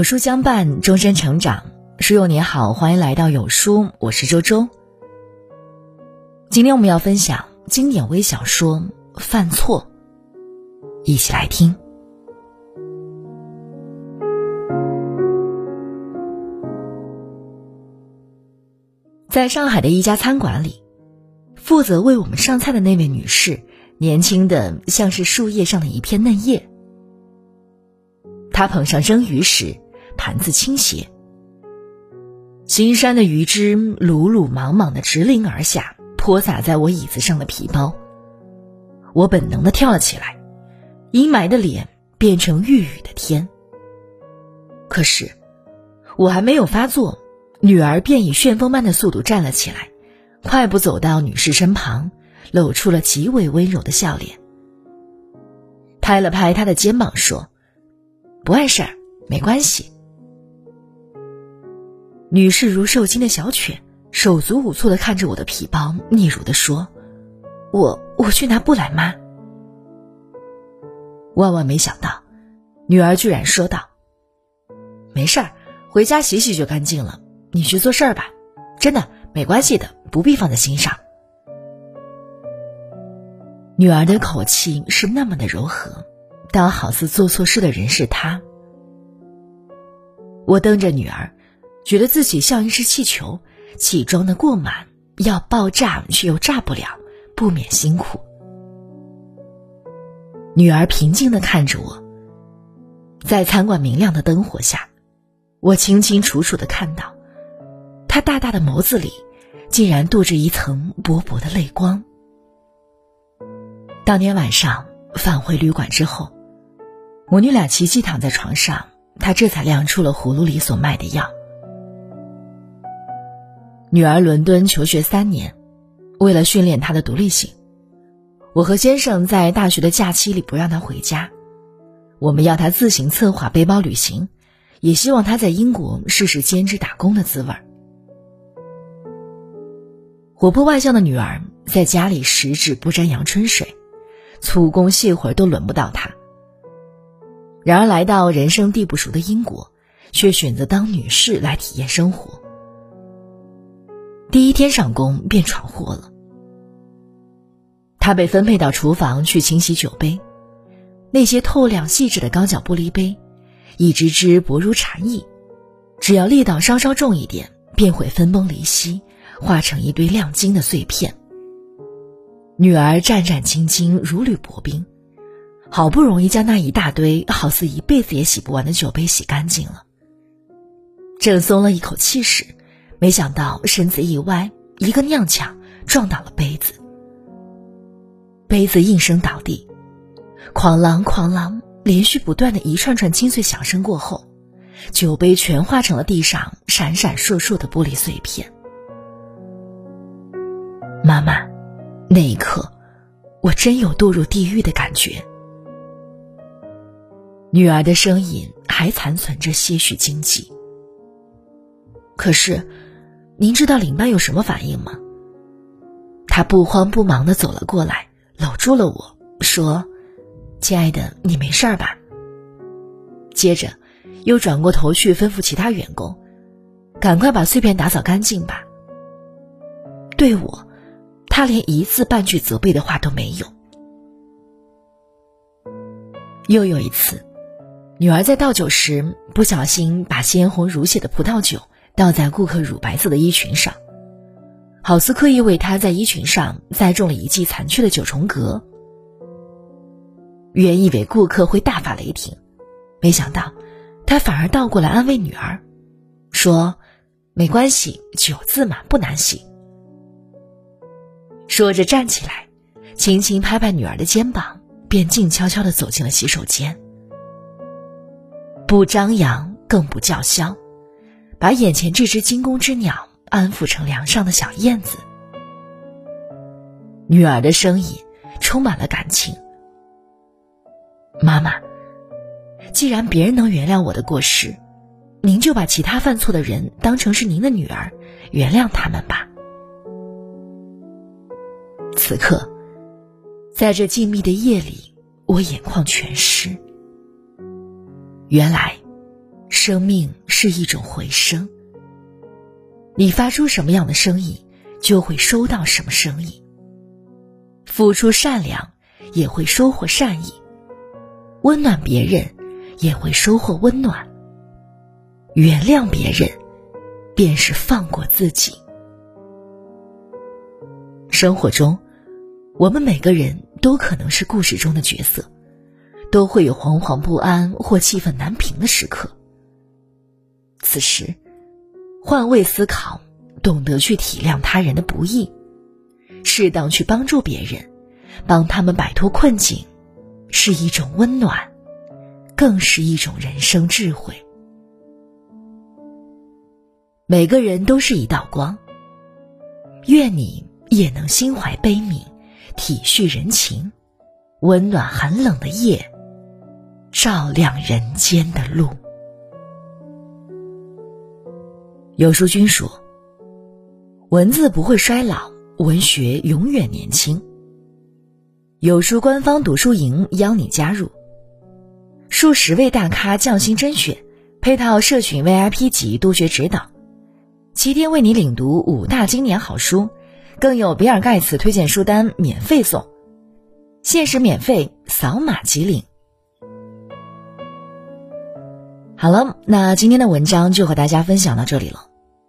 有书相伴，终身成长。书友你好，欢迎来到有书，我是周周。今天我们要分享经典微小说《犯错》，一起来听。在上海的一家餐馆里，负责为我们上菜的那位女士，年轻的像是树叶上的一片嫩叶。她捧上蒸鱼时，盘子倾斜，新山的鱼汁鲁鲁莽莽的直淋而下，泼洒在我椅子上的皮包。我本能的跳了起来，阴霾的脸变成欲雨的天。可是，我还没有发作。女儿便以旋风般的速度站了起来，快步走到女士身旁，露出了极为温柔的笑脸，拍了拍她的肩膀说：“不碍事儿，没关系。”女士如受惊的小犬，手足无措的看着我的皮包，嗫嚅的说：“我我去拿布来吗？”万万没想到，女儿居然说道：“没事儿，回家洗洗就干净了。”你去做事儿吧，真的没关系的，不必放在心上。女儿的口气是那么的柔和，但好似做错事的人是她。我瞪着女儿，觉得自己像一只气球，气装的过满，要爆炸却又炸不了，不免辛苦。女儿平静的看着我，在餐馆明亮的灯火下，我清清楚楚的看到。他大大的眸子里，竟然镀着一层薄薄的泪光。当天晚上返回旅馆之后，母女俩齐齐躺在床上，他这才亮出了葫芦里所卖的药。女儿伦敦求学三年，为了训练她的独立性，我和先生在大学的假期里不让她回家，我们要她自行策划背包旅行，也希望她在英国试试兼职打工的滋味儿。活泼外向的女儿在家里十指不沾阳春水，粗工细活都轮不到她。然而来到人生地不熟的英国，却选择当女士来体验生活。第一天上工便闯祸了，他被分配到厨房去清洗酒杯，那些透亮细致的钢角玻璃杯，一只只薄如蝉翼，只要力道稍稍重一点，便会分崩离析。化成一堆亮晶的碎片。女儿战战兢兢，如履薄冰，好不容易将那一大堆好似一辈子也洗不完的酒杯洗干净了。正松了一口气时，没想到身子一歪，一个踉跄，撞倒了杯子。杯子应声倒地，哐啷哐啷，连续不断的一串串清脆响声过后，酒杯全化成了地上闪闪烁烁的玻璃碎片。妈妈，那一刻，我真有堕入地狱的感觉。女儿的声音还残存着些许惊悸。可是，您知道领班有什么反应吗？他不慌不忙的走了过来，搂住了我说：“亲爱的，你没事吧？”接着，又转过头去吩咐其他员工：“赶快把碎片打扫干净吧。”对我。他连一字半句责备的话都没有。又有一次，女儿在倒酒时不小心把鲜红如血的葡萄酒倒在顾客乳白色的衣裙上，好似刻意为她在衣裙上栽种了一记残缺的九重阁。原以为顾客会大发雷霆，没想到他反而倒过来安慰女儿，说：“没关系，酒渍嘛不难洗。”说着，站起来，轻轻拍拍女儿的肩膀，便静悄悄的走进了洗手间。不张扬，更不叫嚣，把眼前这只惊弓之鸟安抚成梁上的小燕子。女儿的声音充满了感情：“妈妈，既然别人能原谅我的过失，您就把其他犯错的人当成是您的女儿，原谅他们吧。”此刻，在这静谧的夜里，我眼眶全湿。原来，生命是一种回声。你发出什么样的声音，就会收到什么声音。付出善良，也会收获善意；温暖别人，也会收获温暖。原谅别人，便是放过自己。生活中，我们每个人都可能是故事中的角色，都会有惶惶不安或气愤难平的时刻。此时，换位思考，懂得去体谅他人的不易，适当去帮助别人，帮他们摆脱困境，是一种温暖，更是一种人生智慧。每个人都是一道光，愿你也能心怀悲悯，体恤人情，温暖寒冷的夜，照亮人间的路。有书君说：“文字不会衰老，文学永远年轻。”有书官方读书营邀你加入，数十位大咖匠心甄选，配套社群 VIP 级督学指导，七天为你领读五大经典好书，更有比尔盖茨推荐书单免费送，限时免费，扫码即领。好了，那今天的文章就和大家分享到这里了。